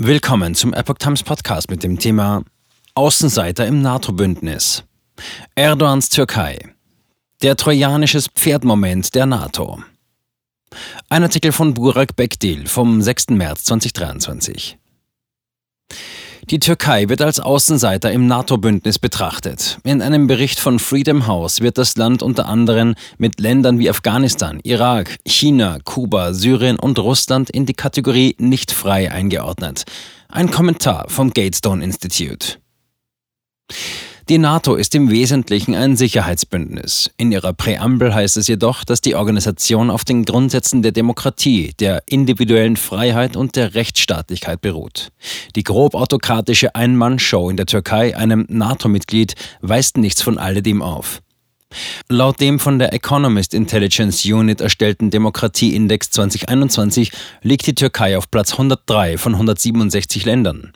Willkommen zum Epoch Times Podcast mit dem Thema Außenseiter im NATO-Bündnis. Erdogans Türkei. Der trojanisches Pferdmoment der NATO. Ein Artikel von Burak Bekdil vom 6. März 2023. Die Türkei wird als Außenseiter im NATO-Bündnis betrachtet. In einem Bericht von Freedom House wird das Land unter anderem mit Ländern wie Afghanistan, Irak, China, Kuba, Syrien und Russland in die Kategorie nicht frei eingeordnet. Ein Kommentar vom Gatestone Institute. Die NATO ist im Wesentlichen ein Sicherheitsbündnis. In ihrer Präambel heißt es jedoch, dass die Organisation auf den Grundsätzen der Demokratie, der individuellen Freiheit und der Rechtsstaatlichkeit beruht. Die grob autokratische Ein-Mann-Show in der Türkei, einem NATO-Mitglied, weist nichts von alledem auf. Laut dem von der Economist Intelligence Unit erstellten Demokratieindex 2021 liegt die Türkei auf Platz 103 von 167 Ländern.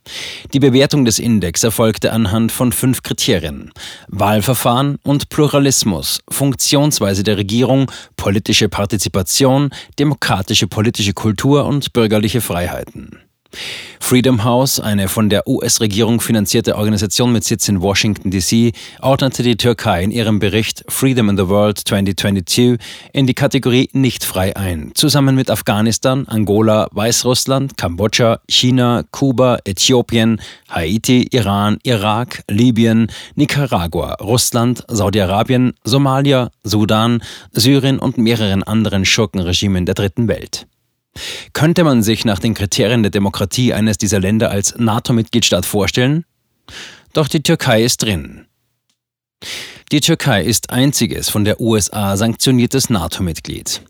Die Bewertung des Index erfolgte anhand von fünf Kriterien. Wahlverfahren und Pluralismus, Funktionsweise der Regierung, politische Partizipation, demokratische politische Kultur und bürgerliche Freiheiten. Freedom House, eine von der US-Regierung finanzierte Organisation mit Sitz in Washington, D.C., ordnete die Türkei in ihrem Bericht Freedom in the World 2022 in die Kategorie nicht frei ein, zusammen mit Afghanistan, Angola, Weißrussland, Kambodscha, China, Kuba, Äthiopien, Haiti, Iran, Irak, Libyen, Nicaragua, Russland, Saudi-Arabien, Somalia, Sudan, Syrien und mehreren anderen Schurkenregimen der Dritten Welt. Könnte man sich nach den Kriterien der Demokratie eines dieser Länder als NATO-Mitgliedstaat vorstellen? Doch die Türkei ist drin. Die Türkei ist einziges von der USA sanktioniertes NATO-Mitglied.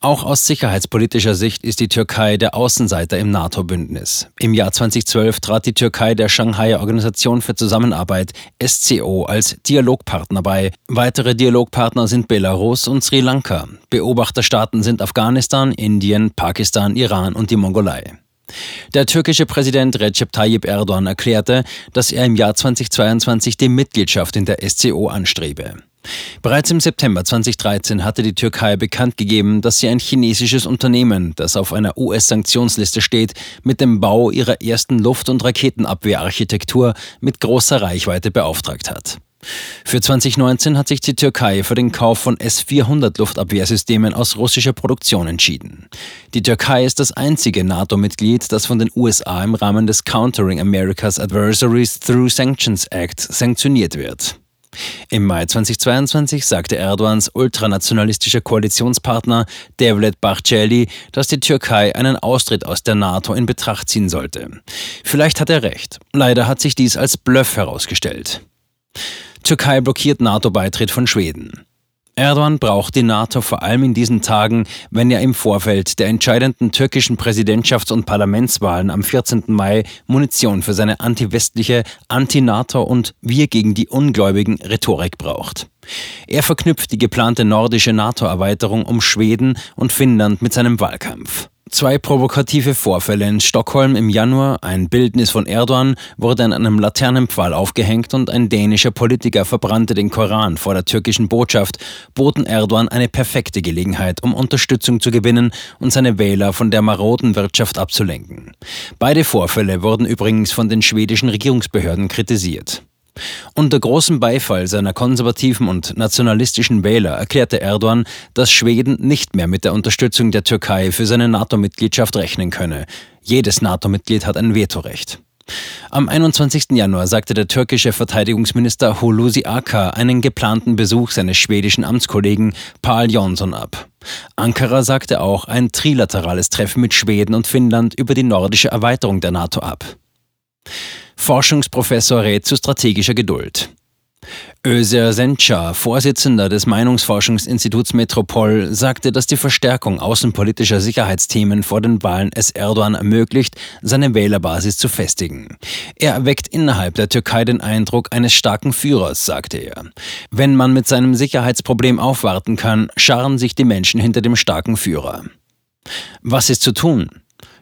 Auch aus sicherheitspolitischer Sicht ist die Türkei der Außenseiter im NATO-Bündnis. Im Jahr 2012 trat die Türkei der Shanghai Organisation für Zusammenarbeit SCO als Dialogpartner bei. Weitere Dialogpartner sind Belarus und Sri Lanka. Beobachterstaaten sind Afghanistan, Indien, Pakistan, Iran und die Mongolei. Der türkische Präsident Recep Tayyip Erdogan erklärte, dass er im Jahr 2022 die Mitgliedschaft in der SCO anstrebe. Bereits im September 2013 hatte die Türkei bekannt gegeben, dass sie ein chinesisches Unternehmen, das auf einer US-Sanktionsliste steht, mit dem Bau ihrer ersten Luft- und Raketenabwehrarchitektur mit großer Reichweite beauftragt hat. Für 2019 hat sich die Türkei für den Kauf von S-400 Luftabwehrsystemen aus russischer Produktion entschieden. Die Türkei ist das einzige NATO-Mitglied, das von den USA im Rahmen des Countering America's Adversaries Through Sanctions Act sanktioniert wird. Im Mai 2022 sagte Erdogans ultranationalistischer Koalitionspartner Devlet Bahçeli, dass die Türkei einen Austritt aus der NATO in Betracht ziehen sollte. Vielleicht hat er recht. Leider hat sich dies als Bluff herausgestellt. Türkei blockiert NATO-Beitritt von Schweden. Erdogan braucht die NATO vor allem in diesen Tagen, wenn er im Vorfeld der entscheidenden türkischen Präsidentschafts- und Parlamentswahlen am 14. Mai Munition für seine anti-westliche, anti-NATO und Wir gegen die Ungläubigen Rhetorik braucht. Er verknüpft die geplante nordische NATO-Erweiterung um Schweden und Finnland mit seinem Wahlkampf. Zwei provokative Vorfälle in Stockholm im Januar, ein Bildnis von Erdogan wurde an einem Laternenpfahl aufgehängt und ein dänischer Politiker verbrannte den Koran vor der türkischen Botschaft, boten Erdogan eine perfekte Gelegenheit, um Unterstützung zu gewinnen und seine Wähler von der maroden Wirtschaft abzulenken. Beide Vorfälle wurden übrigens von den schwedischen Regierungsbehörden kritisiert. Unter großem Beifall seiner konservativen und nationalistischen Wähler erklärte Erdogan, dass Schweden nicht mehr mit der Unterstützung der Türkei für seine NATO-Mitgliedschaft rechnen könne. Jedes NATO-Mitglied hat ein Vetorecht. Am 21. Januar sagte der türkische Verteidigungsminister Hulusi Akar einen geplanten Besuch seines schwedischen Amtskollegen Paul Jonsson ab. Ankara sagte auch ein trilaterales Treffen mit Schweden und Finnland über die nordische Erweiterung der NATO ab. Forschungsprofessor rät zu strategischer Geduld. Özer Sencar, Vorsitzender des Meinungsforschungsinstituts Metropol, sagte, dass die Verstärkung außenpolitischer Sicherheitsthemen vor den Wahlen es Erdogan ermöglicht, seine Wählerbasis zu festigen. Er erweckt innerhalb der Türkei den Eindruck eines starken Führers, sagte er. Wenn man mit seinem Sicherheitsproblem aufwarten kann, scharren sich die Menschen hinter dem starken Führer. Was ist zu tun?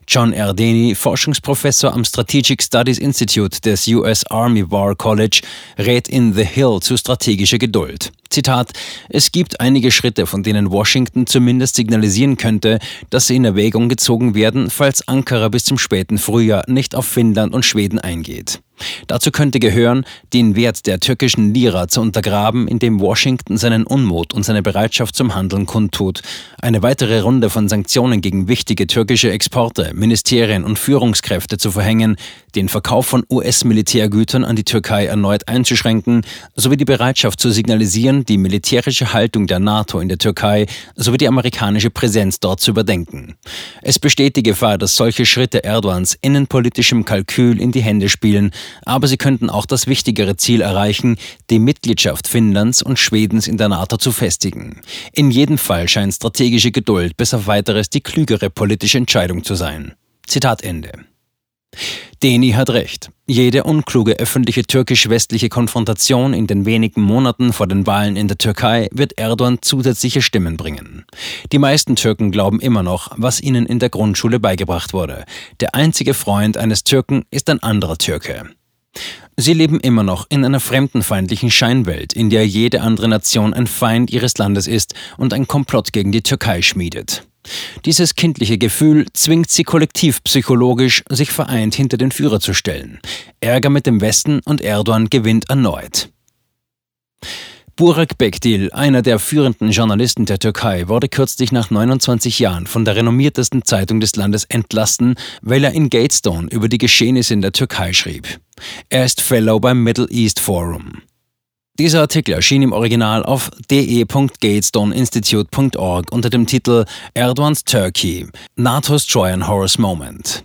John Erdeni, Forschungsprofessor am Strategic Studies Institute des US Army War College, rät in The Hill zu strategischer Geduld. Zitat, es gibt einige Schritte, von denen Washington zumindest signalisieren könnte, dass sie in Erwägung gezogen werden, falls Ankara bis zum späten Frühjahr nicht auf Finnland und Schweden eingeht. Dazu könnte gehören, den Wert der türkischen Lira zu untergraben, indem Washington seinen Unmut und seine Bereitschaft zum Handeln kundtut, eine weitere Runde von Sanktionen gegen wichtige türkische Exporte, Ministerien und Führungskräfte zu verhängen, den Verkauf von US-Militärgütern an die Türkei erneut einzuschränken, sowie die Bereitschaft zu signalisieren, die militärische Haltung der NATO in der Türkei sowie die amerikanische Präsenz dort zu überdenken. Es besteht die Gefahr, dass solche Schritte Erdogans innenpolitischem Kalkül in die Hände spielen, aber sie könnten auch das wichtigere Ziel erreichen, die Mitgliedschaft Finnlands und Schwedens in der NATO zu festigen. In jedem Fall scheint strategische Geduld bis auf weiteres die klügere politische Entscheidung zu sein. Zitat Ende. Deni hat recht. Jede unkluge öffentliche türkisch-westliche Konfrontation in den wenigen Monaten vor den Wahlen in der Türkei wird Erdogan zusätzliche Stimmen bringen. Die meisten Türken glauben immer noch, was ihnen in der Grundschule beigebracht wurde. Der einzige Freund eines Türken ist ein anderer Türke. Sie leben immer noch in einer fremdenfeindlichen Scheinwelt, in der jede andere Nation ein Feind ihres Landes ist und ein Komplott gegen die Türkei schmiedet. Dieses kindliche Gefühl zwingt sie kollektiv psychologisch, sich vereint hinter den Führer zu stellen. Ärger mit dem Westen und Erdogan gewinnt erneut. Burak Bekdil, einer der führenden Journalisten der Türkei, wurde kürzlich nach 29 Jahren von der renommiertesten Zeitung des Landes entlassen, weil er in Gatestone über die Geschehnisse in der Türkei schrieb. Er ist Fellow beim Middle East Forum. Dieser Artikel erschien im Original auf de.gatestoneinstitute.org unter dem Titel Erdogans Turkey, NATO's Trojan Horse Moment.